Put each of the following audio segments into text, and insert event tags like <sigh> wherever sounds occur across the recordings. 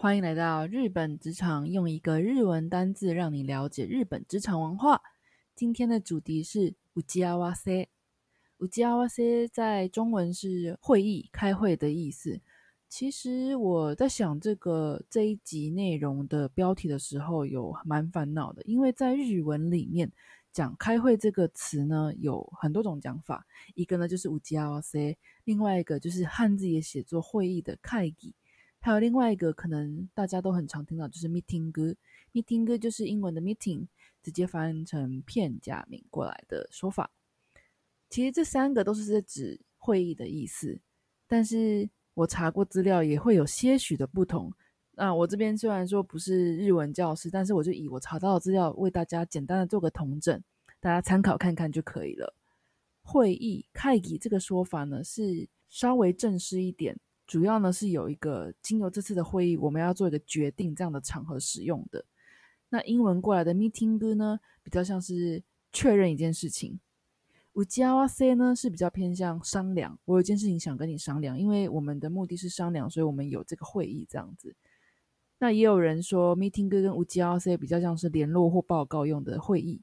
欢迎来到日本职场，用一个日文单字让你了解日本职场文化。今天的主题是“乌吉阿瓦塞”。乌吉阿瓦塞在中文是会议、开会的意思。其实我在想这个这一集内容的标题的时候，有蛮烦恼的，因为在日文里面讲“开会”这个词呢，有很多种讲法。一个呢就是“乌吉阿瓦塞”，另外一个就是汉字也写作“会议”的“开议”，还有另外一个可能大家都很常听到，就是 “meeting”。“meeting” 就是英文的 “meeting”，直接翻成片假名过来的说法。其实这三个都是在指会议的意思，但是。我查过资料，也会有些许的不同。那我这边虽然说不是日文教师，但是我就以我查到的资料为大家简单的做个统整，大家参考看看就可以了。会议会议这个说法呢是稍微正式一点，主要呢是有一个经由这次的会议，我们要做一个决定这样的场合使用的。那英文过来的 meeting 哥呢，比较像是确认一件事情。五加哇 C 呢是比较偏向商量，我有件事情想跟你商量，因为我们的目的是商量，所以我们有这个会议这样子。那也有人说 meeting 哥跟五加哇 C 比较像是联络或报告用的会议。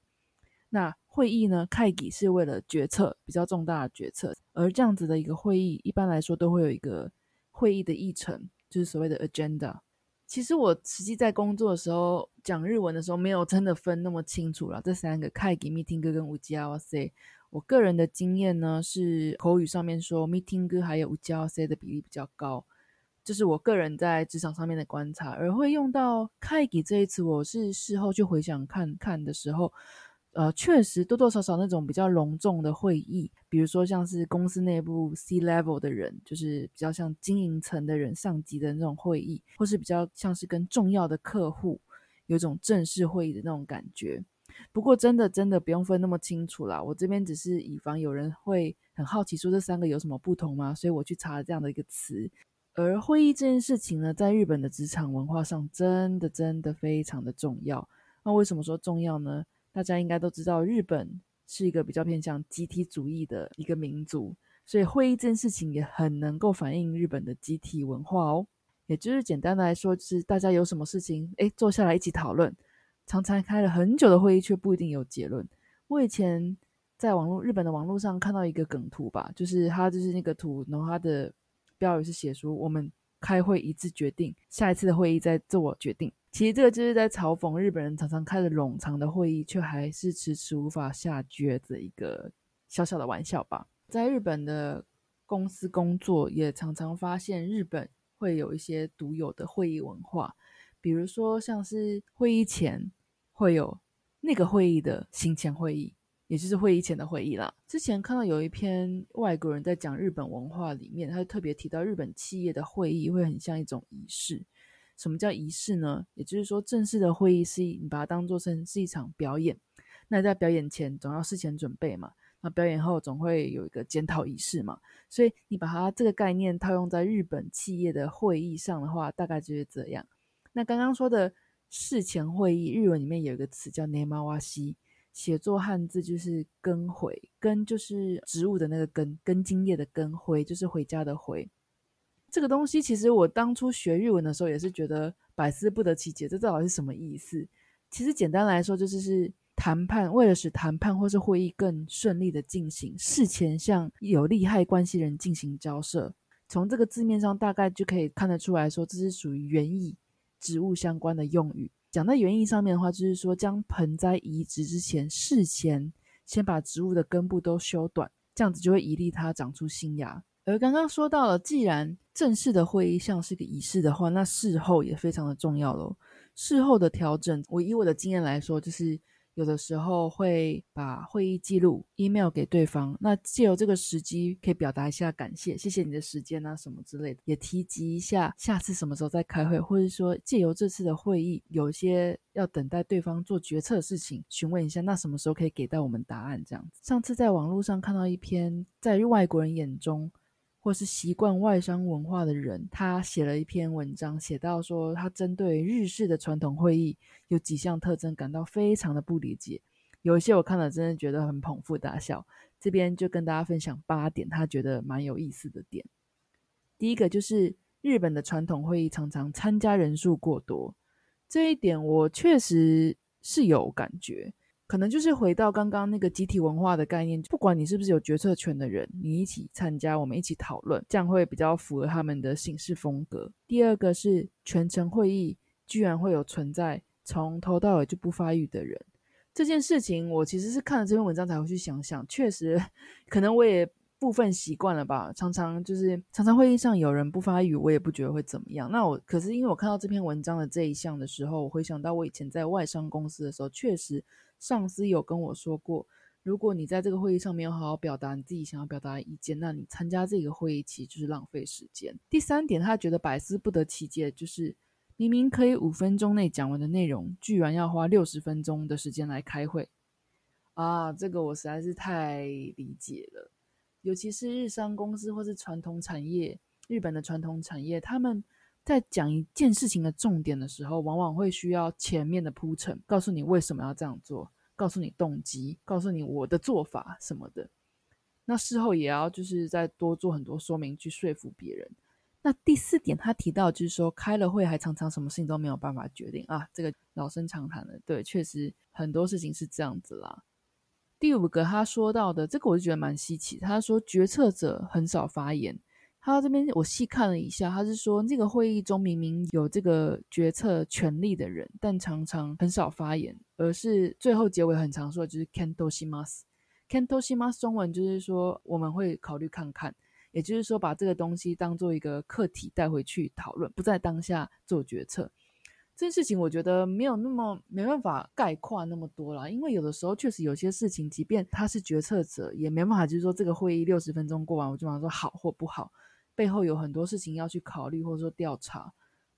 那会议呢，开议是为了决策，比较重大的决策。而这样子的一个会议，一般来说都会有一个会议的议程，就是所谓的 agenda。其实我实际在工作的时候讲日文的时候，没有真的分那么清楚了。这三个开议、meeting 跟五加哇 C。我个人的经验呢，是口语上面说 meeting 哥还有 u j c 的比例比较高，这是我个人在职场上面的观察。而会用到 “kai” 这一词，我是事后去回想看看的时候，呃，确实多多少少那种比较隆重的会议，比如说像是公司内部 C level 的人，就是比较像经营层的人、上级的那种会议，或是比较像是跟重要的客户有种正式会议的那种感觉。不过，真的真的不用分那么清楚啦。我这边只是以防有人会很好奇，说这三个有什么不同吗？所以我去查了这样的一个词。而会议这件事情呢，在日本的职场文化上，真的真的非常的重要。那为什么说重要呢？大家应该都知道，日本是一个比较偏向集体主义的一个民族，所以会议这件事情也很能够反映日本的集体文化哦。也就是简单的来说，就是大家有什么事情，哎，坐下来一起讨论。常常开了很久的会议，却不一定有结论。我以前在网络日本的网络上看到一个梗图吧，就是他就是那个图，然后他的标语是写说：“我们开会一致决定，下一次的会议再做决定。”其实这个就是在嘲讽日本人常常开着冗长的会议，却还是迟迟无法下决的一个小小的玩笑吧。在日本的公司工作，也常常发现日本会有一些独有的会议文化，比如说像是会议前。会有那个会议的行前会议，也就是会议前的会议啦。之前看到有一篇外国人在讲日本文化里面，他就特别提到日本企业的会议会很像一种仪式。什么叫仪式呢？也就是说，正式的会议是你把它当做成是一场表演。那在表演前总要事前准备嘛，那表演后总会有一个检讨仪式嘛。所以你把它这个概念套用在日本企业的会议上的话，大概就是这样。那刚刚说的。事前会议，日文里面有一个词叫ネマワシ写作汉字就是“根回”，根就是植物的那个根，根茎叶的根，回就是回家的回。这个东西其实我当初学日文的时候也是觉得百思不得其解，这到底是什么意思？其实简单来说，就是是谈判，为了使谈判或是会议更顺利的进行，事前向有利害关系人进行交涉。从这个字面上大概就可以看得出来说，这是属于原意。植物相关的用语，讲在原意上面的话，就是说将盆栽移植之前，事前先把植物的根部都修短，这样子就会以利它长出新芽。而刚刚说到了，既然正式的会议像是个仪式的话，那事后也非常的重要喽。事后的调整，我以我的经验来说，就是有的时候会把会议记录 email 给对方，那借由这个时机可以表达一下感谢，谢谢你的时间啊什么之类的，也提及一下下次什么时候再开会，或者说借由这次的会议有一些要等待对方做决策的事情，询问一下那什么时候可以给到我们答案这样子。上次在网络上看到一篇在外国人眼中。或是习惯外商文化的人，他写了一篇文章，写到说他针对日式的传统会议有几项特征感到非常的不理解。有一些我看了真的觉得很捧腹大笑。这边就跟大家分享八点他觉得蛮有意思的点。第一个就是日本的传统会议常常参加人数过多，这一点我确实是有感觉。可能就是回到刚刚那个集体文化的概念，不管你是不是有决策权的人，你一起参加，我们一起讨论，这样会比较符合他们的行事风格。第二个是全程会议居然会有存在从头到尾就不发育的人，这件事情我其实是看了这篇文章才会去想想，确实可能我也部分习惯了吧，常常就是常常会议上有人不发语，我也不觉得会怎么样。那我可是因为我看到这篇文章的这一项的时候，我回想到我以前在外商公司的时候，确实。上司有跟我说过，如果你在这个会议上没有好好表达你自己想要表达的意见，那你参加这个会议其实就是浪费时间。第三点，他觉得百思不得其解，就是明明可以五分钟内讲完的内容，居然要花六十分钟的时间来开会啊！这个我实在是太理解了，尤其是日商公司或是传统产业，日本的传统产业，他们。在讲一件事情的重点的时候，往往会需要前面的铺陈，告诉你为什么要这样做，告诉你动机，告诉你我的做法什么的。那事后也要就是再多做很多说明，去说服别人。那第四点，他提到就是说，开了会还常常什么事情都没有办法决定啊，这个老生常谈的，对，确实很多事情是这样子啦。第五个他说到的，这个我就觉得蛮稀奇，他说决策者很少发言。他这边我细看了一下，他是说那个会议中明明有这个决策权力的人，但常常很少发言，而是最后结尾很常说的就是 “canto simas”。canto simas 中文就是说我们会考虑看看，也就是说把这个东西当做一个课题带回去讨论，不在当下做决策。这件事情我觉得没有那么没办法概括那么多啦，因为有的时候确实有些事情，即便他是决策者，也没办法就是说这个会议六十分钟过完，我就马上说好或不好。背后有很多事情要去考虑或者说调查，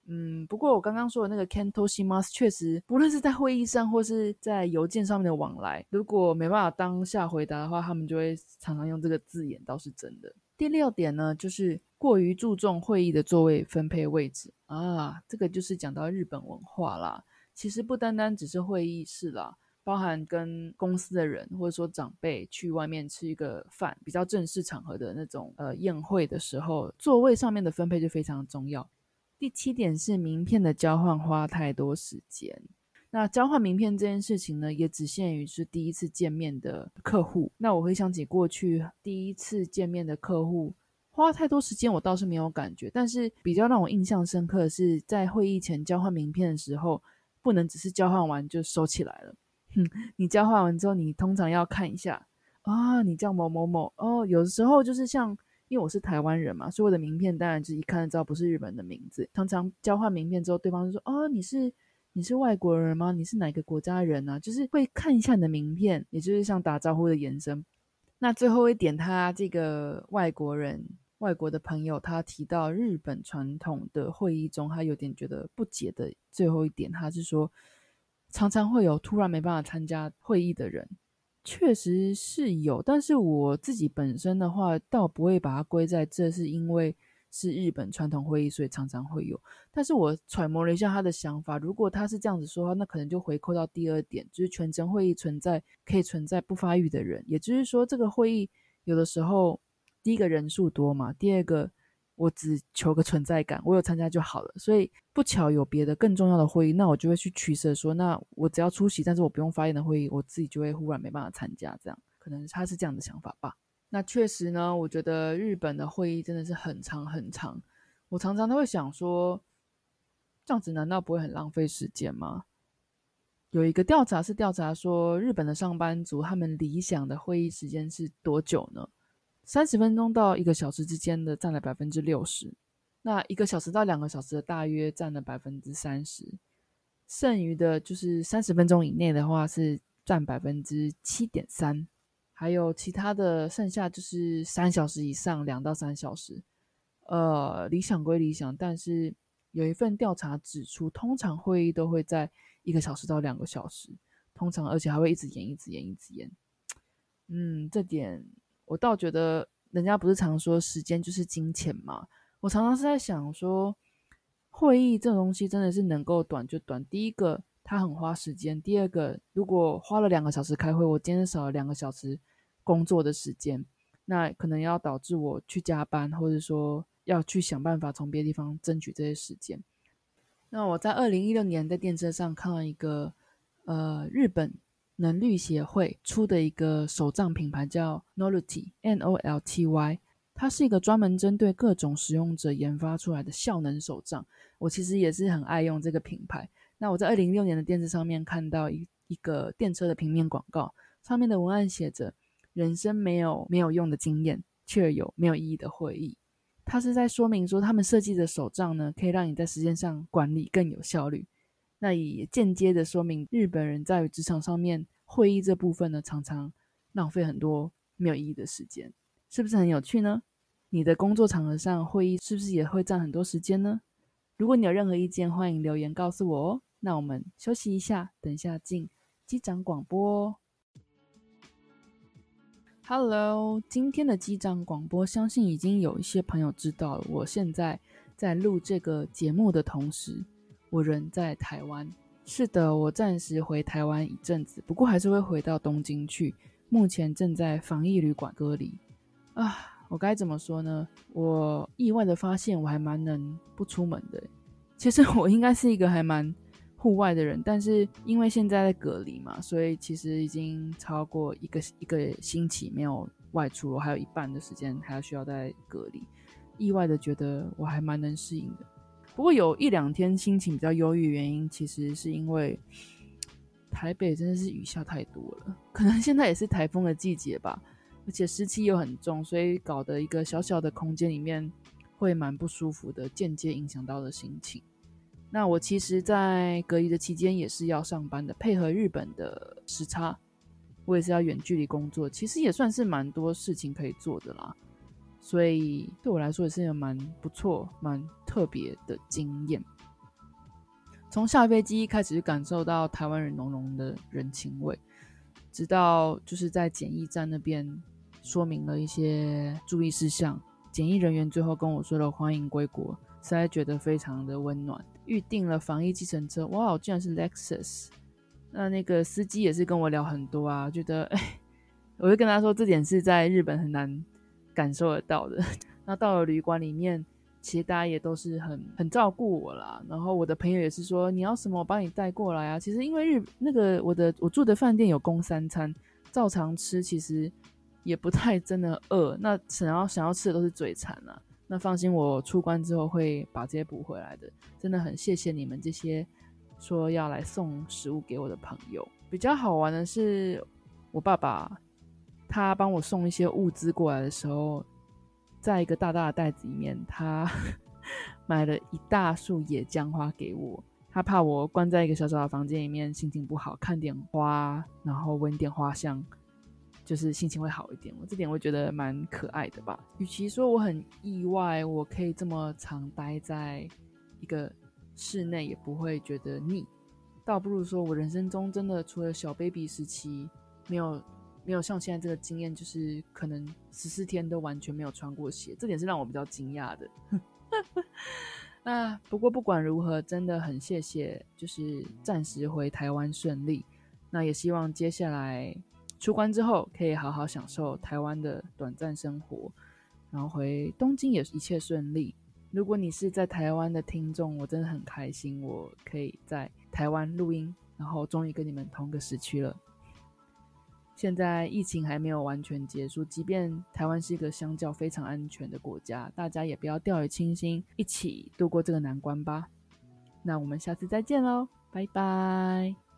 嗯，不过我刚刚说的那个 Kanto Shimas 确实，不论是在会议上或是在邮件上面的往来，如果没办法当下回答的话，他们就会常常用这个字眼，倒是真的。第六点呢，就是过于注重会议的座位分配位置啊，这个就是讲到日本文化啦。其实不单单只是会议室啦。包含跟公司的人或者说长辈去外面吃一个饭，比较正式场合的那种呃宴会的时候，座位上面的分配就非常重要。第七点是名片的交换花太多时间。那交换名片这件事情呢，也只限于是第一次见面的客户。那我回想起过去第一次见面的客户花太多时间，我倒是没有感觉。但是比较让我印象深刻的是，在会议前交换名片的时候，不能只是交换完就收起来了。哼，<laughs> 你交换完之后，你通常要看一下啊，你叫某某某哦。有时候就是像，因为我是台湾人嘛，所以我的名片当然就一看就知道不是日本的名字。常常交换名片之后，对方就说：“哦，你是你是外国人吗？你是哪个国家人啊？”就是会看一下你的名片，也就是像打招呼的延伸。那最后一点，他这个外国人、外国的朋友，他提到日本传统的会议中，他有点觉得不解的最后一点，他是说。常常会有突然没办法参加会议的人，确实是有，但是我自己本身的话，倒不会把它归在这是因为是日本传统会议，所以常常会有。但是我揣摩了一下他的想法，如果他是这样子说话，那可能就回扣到第二点，就是全程会议存在可以存在不发育的人，也就是说，这个会议有的时候第一个人数多嘛，第二个。我只求个存在感，我有参加就好了。所以不巧有别的更重要的会议，那我就会去取舍，说那我只要出席，但是我不用发言的会议，我自己就会忽然没办法参加。这样可能他是这样的想法吧。那确实呢，我觉得日本的会议真的是很长很长。我常常都会想说，这样子难道不会很浪费时间吗？有一个调查是调查说，日本的上班族他们理想的会议时间是多久呢？三十分钟到一个小时之间的占了百分之六十，那一个小时到两个小时的大约占了百分之三十，剩余的就是三十分钟以内的话是占百分之七点三，还有其他的剩下就是三小时以上，两到三小时。呃，理想归理想，但是有一份调查指出，通常会议都会在一个小时到两个小时，通常而且还会一直延、一直延、一直延。嗯，这点我倒觉得，人家不是常说时间就是金钱嘛？我常常是在想说，会议这种东西真的是能够短就短。第一个，它很花时间；第二个，如果花了两个小时开会，我今天少了两个小时工作的时间，那可能要导致我去加班，或者说。要去想办法从别的地方争取这些时间。那我在二零一六年在电车上看到一个呃日本能率协会出的一个手账品牌叫 Nolty，N O L T Y，它是一个专门针对各种使用者研发出来的效能手账。我其实也是很爱用这个品牌。那我在二零一六年的电视上面看到一一个电车的平面广告，上面的文案写着：“人生没有没有用的经验，却有没有意义的会议。”它是在说明说，他们设计的手账呢，可以让你在时间上管理更有效率。那也间接的说明，日本人在职场上面会议这部分呢，常常浪费很多没有意义的时间，是不是很有趣呢？你的工作场合上会议是不是也会占很多时间呢？如果你有任何意见，欢迎留言告诉我哦。那我们休息一下，等一下进机长广播哦。Hello，今天的机长广播，相信已经有一些朋友知道了。我现在在录这个节目的同时，我人在台湾。是的，我暂时回台湾一阵子，不过还是会回到东京去。目前正在防疫旅馆隔离。啊，我该怎么说呢？我意外的发现，我还蛮能不出门的。其实我应该是一个还蛮。户外的人，但是因为现在在隔离嘛，所以其实已经超过一个一个星期没有外出了，还有一半的时间还要需要在隔离。意外的觉得我还蛮能适应的，不过有一两天心情比较忧郁，原因其实是因为台北真的是雨下太多了，可能现在也是台风的季节吧，而且湿气又很重，所以搞得一个小小的空间里面会蛮不舒服的，间接影响到了心情。那我其实，在隔离的期间也是要上班的，配合日本的时差，我也是要远距离工作，其实也算是蛮多事情可以做的啦。所以对我来说也是一个蛮不错、蛮特别的经验。从下飞机一开始就感受到台湾人浓浓的人情味，直到就是在检疫站那边说明了一些注意事项，检疫人员最后跟我说了欢迎归国。实在觉得非常的温暖。预定了防疫计程车，哇，竟然是 Lexus。那那个司机也是跟我聊很多啊，觉得哎，我就跟他说这点是在日本很难感受得到的。那到了旅馆里面，其实大家也都是很很照顾我啦。然后我的朋友也是说你要什么我帮你带过来啊。其实因为日那个我的我住的饭店有供三餐，照常吃，其实也不太真的饿。那想要想要吃的都是嘴馋啊。那放心，我出关之后会把这些补回来的。真的很谢谢你们这些说要来送食物给我的朋友。比较好玩的是，我爸爸他帮我送一些物资过来的时候，在一个大大的袋子里面，他 <laughs> 买了一大束野姜花给我。他怕我关在一个小小的房间里面，心情不好，看点花，然后闻点花香。就是心情会好一点，我这点我觉得蛮可爱的吧。与其说我很意外，我可以这么长待在一个室内也不会觉得腻，倒不如说我人生中真的除了小 baby 时期没有没有像现在这个经验，就是可能十四天都完全没有穿过鞋，这点是让我比较惊讶的。那 <laughs> 不过不管如何，真的很谢谢，就是暂时回台湾顺利。那也希望接下来。出关之后可以好好享受台湾的短暂生活，然后回东京也一切顺利。如果你是在台湾的听众，我真的很开心，我可以在台湾录音，然后终于跟你们同个时区了。现在疫情还没有完全结束，即便台湾是一个相较非常安全的国家，大家也不要掉以轻心，一起度过这个难关吧。那我们下次再见喽，拜拜。